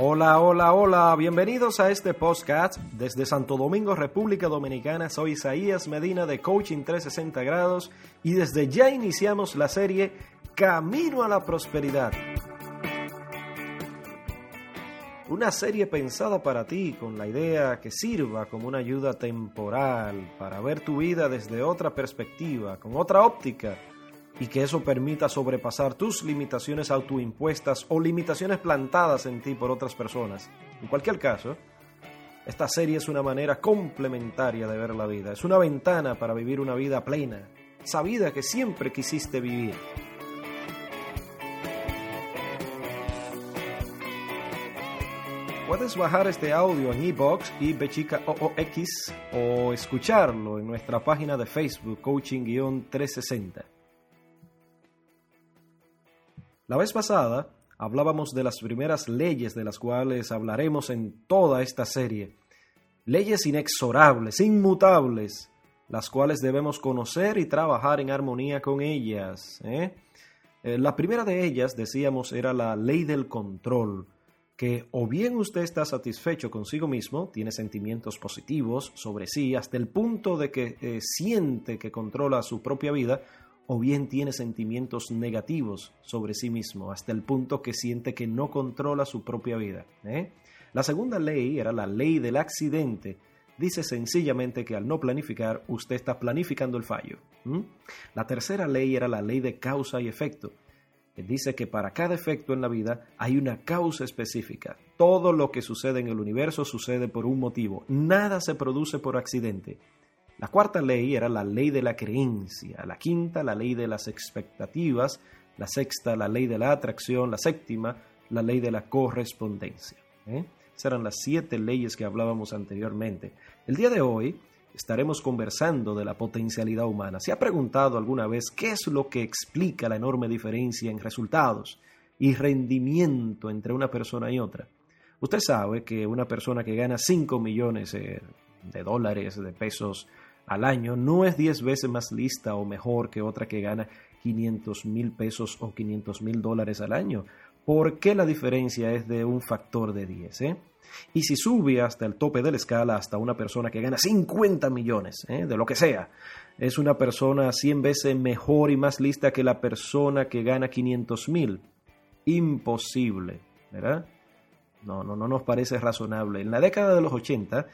Hola, hola, hola, bienvenidos a este podcast desde Santo Domingo, República Dominicana. Soy Isaías Medina de Coaching 360 grados y desde ya iniciamos la serie Camino a la Prosperidad. Una serie pensada para ti con la idea que sirva como una ayuda temporal para ver tu vida desde otra perspectiva, con otra óptica y que eso permita sobrepasar tus limitaciones autoimpuestas o limitaciones plantadas en ti por otras personas. En cualquier caso, esta serie es una manera complementaria de ver la vida, es una ventana para vivir una vida plena, esa vida que siempre quisiste vivir. Puedes bajar este audio en iBox y Bechica OOX o escucharlo en nuestra página de Facebook Coaching-360. La vez pasada hablábamos de las primeras leyes de las cuales hablaremos en toda esta serie. Leyes inexorables, inmutables, las cuales debemos conocer y trabajar en armonía con ellas. ¿eh? Eh, la primera de ellas, decíamos, era la ley del control, que o bien usted está satisfecho consigo mismo, tiene sentimientos positivos sobre sí, hasta el punto de que eh, siente que controla su propia vida, o bien tiene sentimientos negativos sobre sí mismo, hasta el punto que siente que no controla su propia vida. ¿eh? La segunda ley era la ley del accidente. Dice sencillamente que al no planificar, usted está planificando el fallo. La tercera ley era la ley de causa y efecto. Dice que para cada efecto en la vida hay una causa específica. Todo lo que sucede en el universo sucede por un motivo. Nada se produce por accidente. La cuarta ley era la ley de la creencia, la quinta la ley de las expectativas, la sexta la ley de la atracción, la séptima la ley de la correspondencia. ¿eh? Esas eran las siete leyes que hablábamos anteriormente. El día de hoy estaremos conversando de la potencialidad humana. ¿Se ha preguntado alguna vez qué es lo que explica la enorme diferencia en resultados y rendimiento entre una persona y otra? Usted sabe que una persona que gana 5 millones eh, de dólares, de pesos al año no es 10 veces más lista o mejor que otra que gana 500 mil pesos o 500 mil dólares al año. ¿Por qué la diferencia es de un factor de 10? Eh? Y si sube hasta el tope de la escala, hasta una persona que gana 50 millones, ¿eh? de lo que sea, es una persona 100 veces mejor y más lista que la persona que gana 500 mil. Imposible, ¿verdad? No, no, no nos parece razonable. En la década de los 80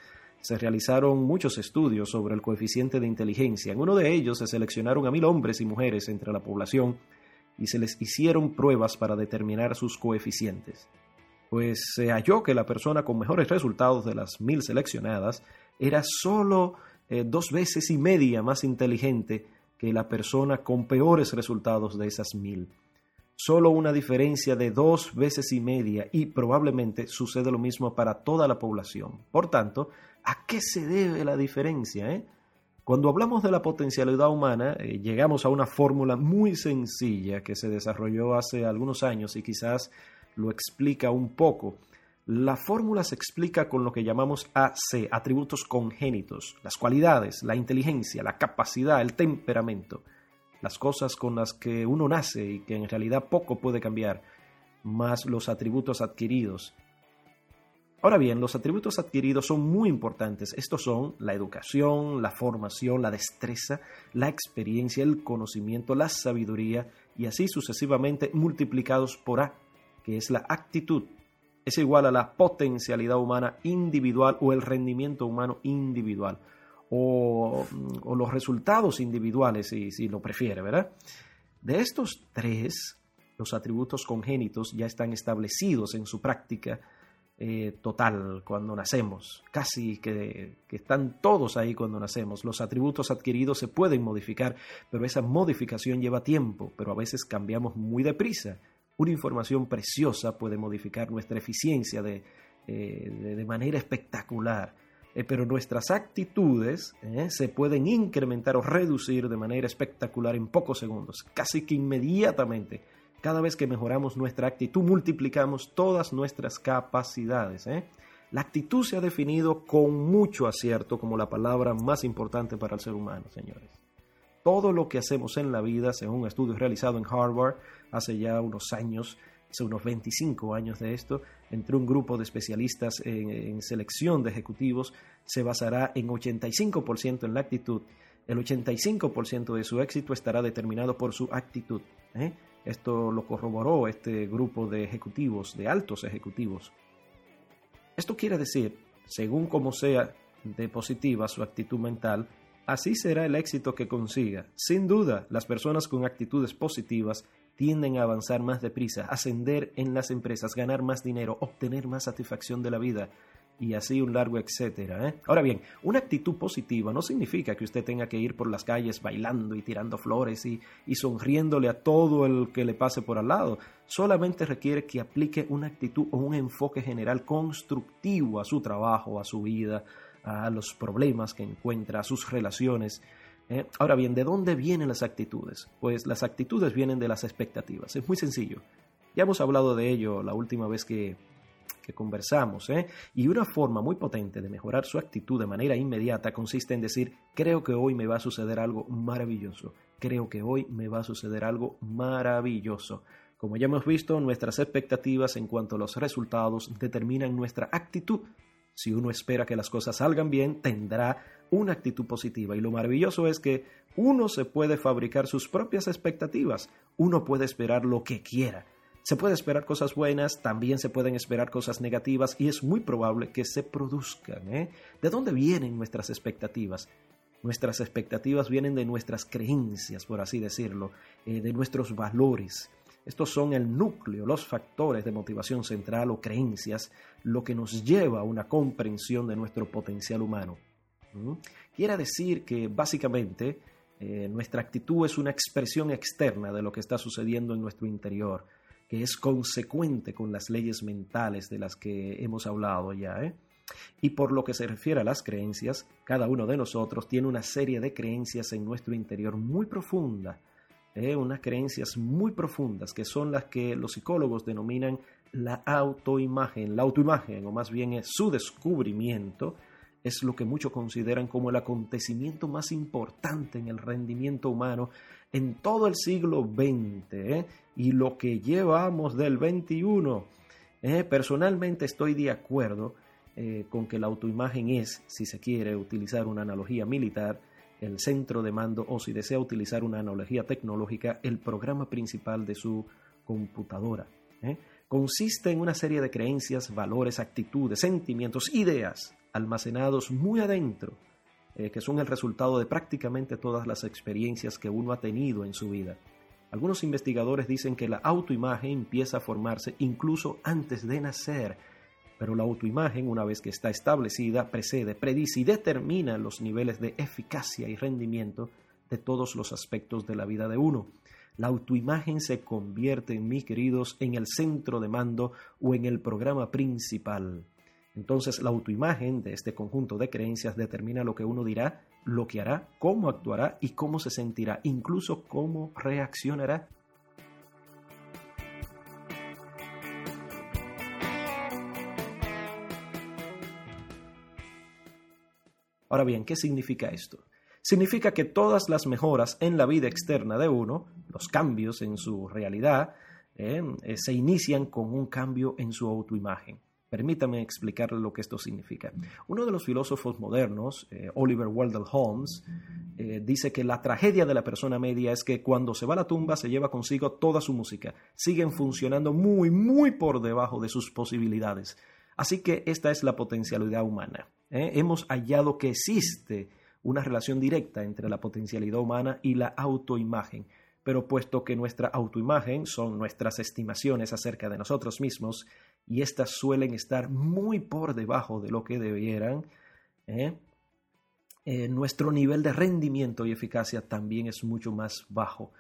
se realizaron muchos estudios sobre el coeficiente de inteligencia. En uno de ellos se seleccionaron a mil hombres y mujeres entre la población y se les hicieron pruebas para determinar sus coeficientes. Pues se halló que la persona con mejores resultados de las mil seleccionadas era solo eh, dos veces y media más inteligente que la persona con peores resultados de esas mil. Solo una diferencia de dos veces y media y probablemente sucede lo mismo para toda la población. Por tanto, ¿A qué se debe la diferencia? Eh? Cuando hablamos de la potencialidad humana, eh, llegamos a una fórmula muy sencilla que se desarrolló hace algunos años y quizás lo explica un poco. La fórmula se explica con lo que llamamos AC, atributos congénitos, las cualidades, la inteligencia, la capacidad, el temperamento, las cosas con las que uno nace y que en realidad poco puede cambiar, más los atributos adquiridos. Ahora bien, los atributos adquiridos son muy importantes. Estos son la educación, la formación, la destreza, la experiencia, el conocimiento, la sabiduría y así sucesivamente multiplicados por A, que es la actitud. Es igual a la potencialidad humana individual o el rendimiento humano individual o, los resultados individuales, si, si lo prefiere, ¿verdad? De estos tres, Los atributos congénitos ya están establecidos en su práctica eh, total cuando nacemos, casi que, están todos ahí cuando nacemos. Los atributos adquiridos se pueden modificar, pero esa modificación lleva tiempo, pero a veces cambiamos muy deprisa. Una información preciosa puede modificar nuestra eficiencia de, eh, de, manera espectacular, eh, pero nuestras actitudes se pueden incrementar o reducir de manera espectacular en pocos segundos, casi que inmediatamente cada vez que mejoramos nuestra actitud, multiplicamos todas nuestras capacidades. ¿eh? La actitud se ha definido con mucho acierto como la palabra más importante para el ser humano, señores. Todo lo que hacemos en la vida, según un estudio realizado en Harvard hace ya unos años, hace unos 25 años de esto, entre un grupo de especialistas en, selección de ejecutivos, se basará en 85% en la actitud. El 85% de su éxito estará determinado por su actitud. ¿eh? Esto lo corroboró este grupo de ejecutivos, de altos ejecutivos. Esto quiere decir, según como sea de positiva su actitud mental, así será el éxito que consiga. Sin duda, las personas con actitudes positivas tienden a avanzar más deprisa, ascender en las empresas, ganar más dinero, obtener más satisfacción de la vida, y así un largo etcétera. ¿eh? Ahora bien, una actitud positiva no significa que usted tenga que ir por las calles bailando y tirando flores y, y sonriéndole a todo el que le pase por al lado. Solamente requiere que aplique una actitud o un enfoque general constructivo a su trabajo, a su vida, a los problemas que encuentra, a sus relaciones. ¿eh? Ahora bien, ¿de dónde vienen las actitudes? Pues las actitudes vienen de las expectativas. Es muy sencillo. Ya hemos hablado de ello la última vez que que conversamos. ¿eh? Y una forma muy potente de mejorar su actitud de manera inmediata consiste en decir, creo que hoy me va a suceder algo maravilloso, creo que hoy me va a suceder algo maravilloso. Como ya hemos visto, nuestras expectativas en cuanto a los resultados determinan nuestra actitud. Si uno espera que las cosas salgan bien, tendrá una actitud positiva. Y lo maravilloso es que uno se puede fabricar sus propias expectativas. Uno puede esperar lo que quiera. Se puede esperar cosas buenas, también se pueden esperar cosas negativas y es muy probable que se produzcan. ¿eh? ¿De dónde vienen nuestras expectativas? Nuestras expectativas vienen de nuestras creencias, por así decirlo, eh, de nuestros valores. Estos son el núcleo, los factores de motivación central o creencias, lo que nos lleva a una comprensión de nuestro potencial humano. Quiere decir que básicamente eh, nuestra actitud es una expresión externa de lo que está sucediendo en nuestro interior es consecuente con las leyes mentales de las que hemos hablado ya. ¿eh? Y por lo que se refiere a las creencias, cada uno de nosotros tiene una serie de creencias en nuestro interior muy profunda, ¿eh? unas creencias muy profundas que son las que los psicólogos denominan la autoimagen. La autoimagen, o más bien es su descubrimiento, es lo que muchos consideran como el acontecimiento más importante en el rendimiento humano en todo el siglo XX ¿eh? y lo que llevamos del XXI. ¿eh? personalmente estoy de acuerdo eh, con que la autoimagen es, si se quiere utilizar una analogía militar, el centro de mando o si desea utilizar una analogía tecnológica, el programa principal de su computadora. Consiste en una serie de creencias, valores, actitudes, sentimientos, ideas almacenados muy adentro eh, que son el resultado de prácticamente todas las experiencias que uno ha tenido en su vida. Algunos investigadores dicen que la autoimagen empieza a formarse incluso antes de nacer, pero la autoimagen, una vez que está establecida, precede, predice y determina los niveles de eficacia y rendimiento de todos los aspectos de la vida de uno. La autoimagen se convierte, mis queridos, en el centro de mando o en el programa principal. Entonces la autoimagen de este conjunto de creencias determina lo que uno dirá, lo que hará, cómo actuará y cómo se sentirá, incluso cómo reaccionará. Ahora bien, ¿qué significa esto? Significa que todas las mejoras en la vida externa de uno, los cambios en su realidad, eh, eh, se inician con un cambio en su autoimagen. Permítame explicarle lo que esto significa. Uno de los filósofos modernos, eh, Oliver Wendell Holmes, eh, dice que la tragedia de la persona media es que cuando se va a la tumba se lleva consigo toda su música. Siguen funcionando muy, muy por debajo de sus posibilidades. Así que esta es la potencialidad humana. ¿eh? Hemos hallado que existe una relación directa entre la potencialidad humana y la autoimagen. pero puesto que nuestra autoimagen son nuestras estimaciones acerca de nosotros mismos y éstas suelen estar muy por debajo de lo que debieran, ¿eh? Eh, nuestro nivel de rendimiento y eficacia también es mucho más bajo.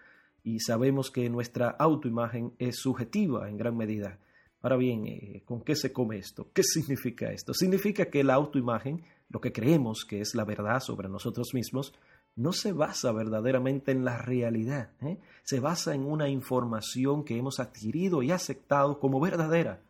Y sabemos que nuestra autoimagen es subjetiva en gran medida. Ahora bien, eh, ¿con qué se come esto? ¿Qué significa esto? Significa que la autoimagen, lo que creemos que es la verdad sobre nosotros mismos, no se basa verdaderamente en la realidad, ¿eh? se basa en una información que hemos adquirido y aceptado como verdadera.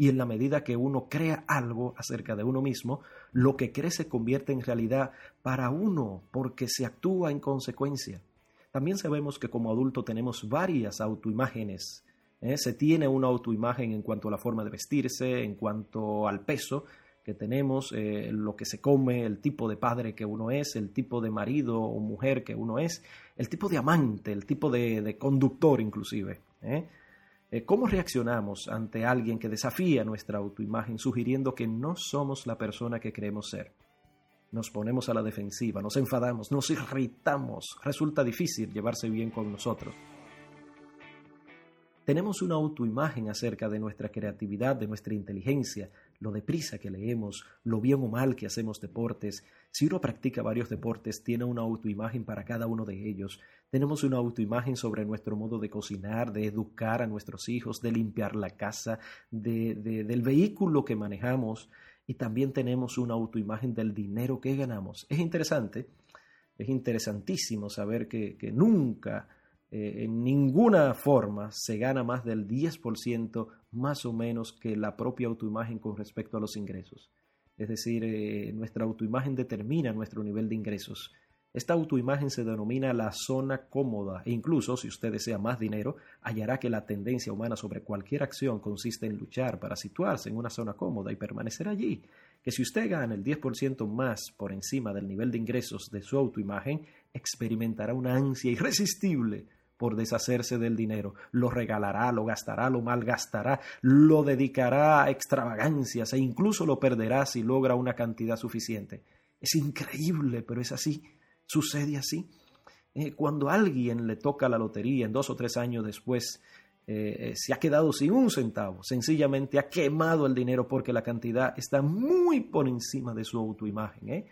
Y en la medida que uno crea algo acerca de uno mismo, lo que cree se convierte en realidad para uno porque se actúa en consecuencia. También sabemos que como adulto tenemos varias autoimágenes. ¿eh? Se tiene una autoimagen en cuanto a la forma de vestirse, en cuanto al peso, que tenemos, eh, lo que se come, el tipo de padre que uno es, el tipo de marido o mujer que uno es, el tipo de amante, el tipo de, conductor inclusive. ¿eh? Eh, ¿Cómo reaccionamos ante alguien que desafía nuestra autoimagen sugiriendo que no somos la persona que creemos ser? Nos ponemos a la defensiva, nos enfadamos, nos irritamos, resulta difícil llevarse bien con nosotros. Tenemos una autoimagen acerca de nuestra creatividad, de nuestra inteligencia, lo deprisa que leemos, lo bien o mal que hacemos deportes. Si uno practica varios deportes, tiene una autoimagen para cada uno de ellos. Tenemos una autoimagen sobre nuestro modo de cocinar, de educar a nuestros hijos, de limpiar la casa, de, del vehículo que manejamos y también tenemos una autoimagen del dinero que ganamos. Es interesante, es interesantísimo saber que nunca eh, en ninguna forma se gana más del 10% más o menos que la propia autoimagen con respecto a los ingresos. Es decir, eh, nuestra autoimagen determina nuestro nivel de ingresos. Esta autoimagen se denomina la zona cómoda e incluso si usted desea más dinero, hallará que la tendencia humana sobre cualquier acción consiste en luchar para situarse en una zona cómoda y permanecer allí. Que si usted gana el 10% más por encima del nivel de ingresos de su autoimagen, experimentará una ansia irresistible por deshacerse del dinero. Lo regalará, lo gastará, lo malgastará, lo dedicará a extravagancias e incluso lo perderá si logra una cantidad suficiente. Es increíble, pero es así. Sucede así. Eh, cuando alguien le toca la lotería en dos o tres años después, eh, eh, se ha quedado sin un centavo, sencillamente ha quemado el dinero porque la cantidad está muy por encima de su autoimagen.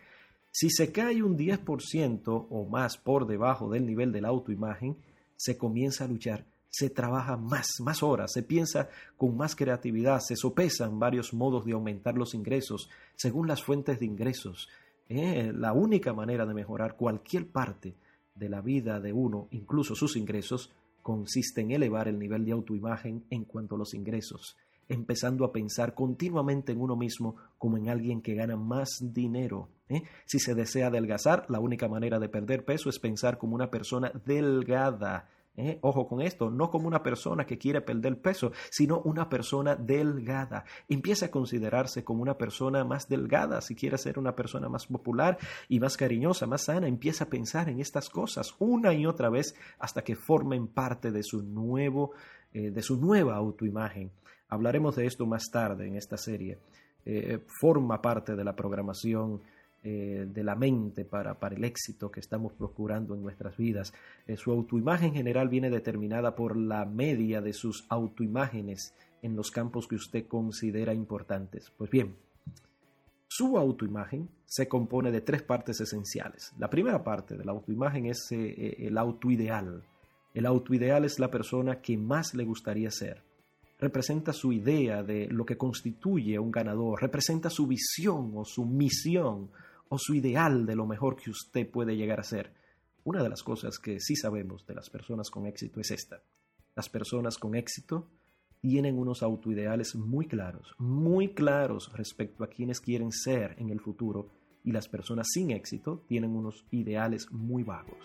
Si se cae un 10% o más por debajo del nivel de la autoimagen, se comienza a luchar, se trabaja más, más horas, se piensa con más creatividad, se sopesan varios modos de aumentar los ingresos según las fuentes de ingresos. Eh, la única manera de mejorar cualquier parte de la vida de uno, incluso sus ingresos, consiste en elevar el nivel de autoimagen en cuanto a los ingresos, empezando a pensar continuamente en uno mismo como en alguien que gana más dinero. ¿Eh? Si se desea adelgazar, la única manera de perder peso es pensar como una persona delgada. ¿eh? Ojo con esto, no como una persona que quiere perder peso, sino una persona delgada. Empieza a considerarse como una persona más delgada, si quiere ser una persona más popular y más cariñosa, más sana, empieza a pensar en estas cosas una y otra vez hasta que formen parte de su nuevo, eh, de su nueva autoimagen. Hablaremos de esto más tarde en esta serie. forma parte de la programación eh, de la mente para, el éxito que estamos procurando en nuestras vidas. Eh, su autoimagen general viene determinada por la media de sus autoimágenes en los campos que usted considera importantes. Pues bien, su autoimagen se compone de tres partes esenciales. La primera parte de la autoimagen es eh, el autoideal. El autoideal es la persona que más le gustaría ser representa su idea de lo que constituye un ganador, representa su visión o su misión o su ideal de lo mejor que usted puede llegar a ser. Una de las cosas que sí sabemos de las personas con éxito es esta. Las personas con éxito tienen unos autoideales muy claros, muy claros respecto a quienes quieren ser en el futuro y las personas sin éxito tienen unos ideales muy vagos.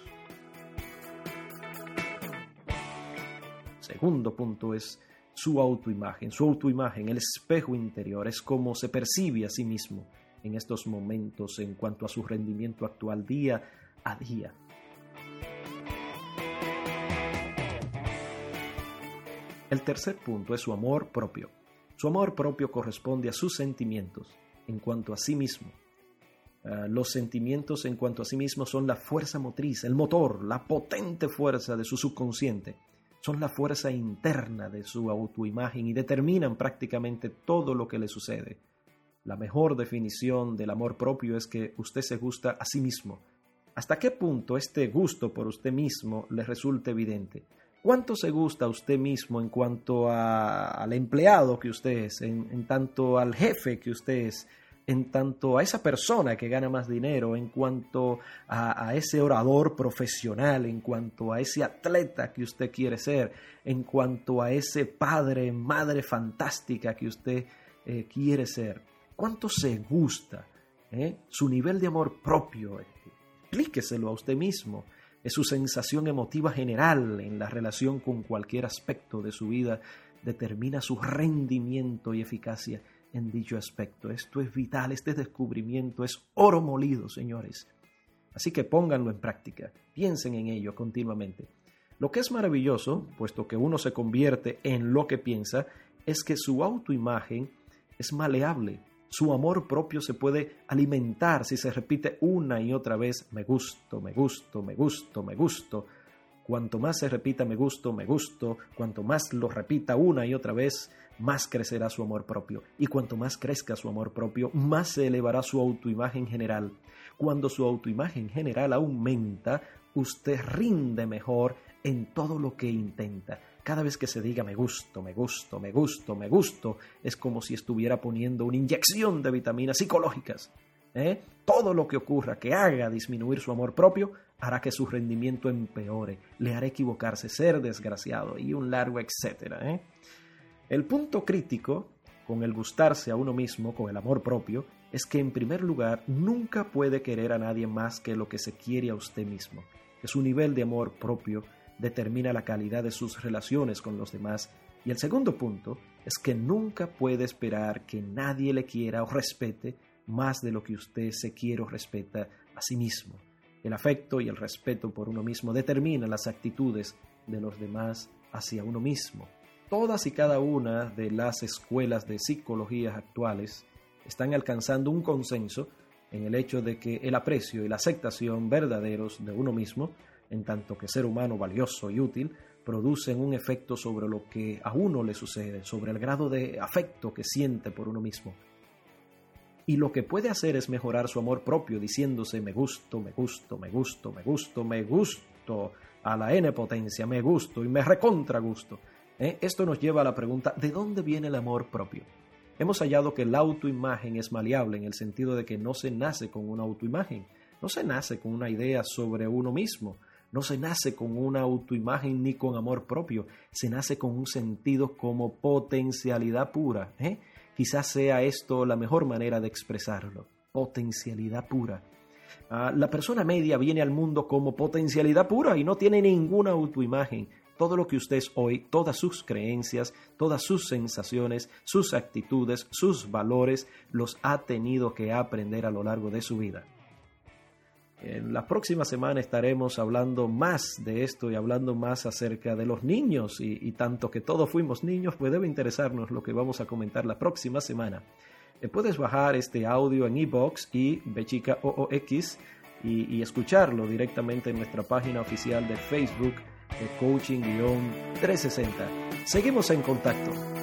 Segundo punto es su autoimagen. Su autoimagen, el espejo interior, es como se percibe a sí mismo en estos momentos en cuanto a su rendimiento actual día a día. El tercer punto es su amor propio. Su amor propio corresponde a sus sentimientos en cuanto a sí mismo. Ah, los sentimientos en cuanto a sí mismos son la fuerza motriz, el motor, la potente fuerza de su subconsciente. Son la fuerza interna de su autoimagen y determinan prácticamente todo lo que le sucede. La mejor definición del amor propio es que usted se gusta a sí mismo. ¿Hasta qué punto este gusto por usted mismo le resulta evidente? ¿Cuánto se gusta a usted mismo en cuanto al empleado que usted es, en tanto al jefe que usted es, en tanto a esa persona que gana más dinero, en cuanto a, ese orador profesional, en cuanto a ese atleta que usted quiere ser, en cuanto a ese padre, madre fantástica que usted eh, quiere ser. ¿Cuánto se gusta? Eh? Su nivel de amor propio, explíqueselo a usted mismo. Es su sensación emotiva general en la relación con cualquier aspecto de su vida determina su rendimiento y eficacia en dicho aspecto. Esto es vital, este descubrimiento es oro molido, señores. Así que pónganlo en práctica, piensen en ello continuamente. Lo que es maravilloso, puesto que uno se convierte en lo que piensa, es que su autoimagen es maleable. Su amor propio se puede alimentar si se repite una y otra vez me gusto, me gusto, me gusto, me gusto. Cuanto más se repita me gusto, me gusto, cuanto más lo repita una y otra vez, más crecerá su amor propio. Y cuanto más crezca su amor propio, más se elevará su autoimagen general. Cuando su autoimagen general aumenta, usted rinde mejor en todo lo que intenta. Cada vez que se diga me gusto, me gusto, me gusto, me gusto, es como si estuviera poniendo una inyección de vitaminas psicológicas. ¿eh? Todo lo que ocurra que haga disminuir su amor propio hará que su rendimiento empeore, le hará equivocarse, ser desgraciado y un largo etcétera. ¿eh? El punto crítico con el gustarse a uno mismo, con el amor propio, es que en primer lugar nunca puede querer a nadie más que lo que se quiere a usted mismo, que su nivel de amor propio determina la calidad de sus relaciones con los demás. Y el segundo punto es que nunca puede esperar que nadie le quiera o respete más de lo que usted se quiere o respeta a sí mismo. El afecto y el respeto por uno mismo determinan las actitudes de los demás hacia uno mismo. Todas y cada una de las escuelas de psicología actuales están alcanzando un consenso en el hecho de que el aprecio y la aceptación verdaderos de uno mismo, en tanto que ser humano valioso y útil, producen un efecto sobre lo que a uno le sucede, sobre el grado de afecto que siente por uno mismo. Y lo que puede hacer es mejorar su amor propio diciéndose me gusto, me gusto, me gusto, me gusto, me gusto a la n potencia, me gusto y me recontra gusto. ¿Eh? Esto nos lleva a la pregunta, ¿de dónde viene el amor propio? Hemos hallado que la autoimagen es maleable en el sentido de que no se nace con una autoimagen, no se nace con una idea sobre uno mismo, no se nace con una autoimagen ni con amor propio, se nace con un sentido como potencialidad pura. ¿eh? Quizás sea esto la mejor manera de expresarlo, potencialidad pura. Ah, la persona media viene al mundo como potencialidad pura y no tiene ninguna autoimagen, todo lo que usted es hoy, todas sus creencias, todas sus sensaciones, sus actitudes, sus valores, los ha tenido que aprender a lo largo de su vida. En la próxima semana estaremos hablando más de esto y hablando más acerca de los niños y, tanto que todos fuimos niños, pues debe interesarnos lo que vamos a comentar la próxima semana. Eh, puedes bajar este audio en iBox y Bechica OOX y, y escucharlo directamente en nuestra página oficial de Facebook de Coaching-360. Seguimos en contacto.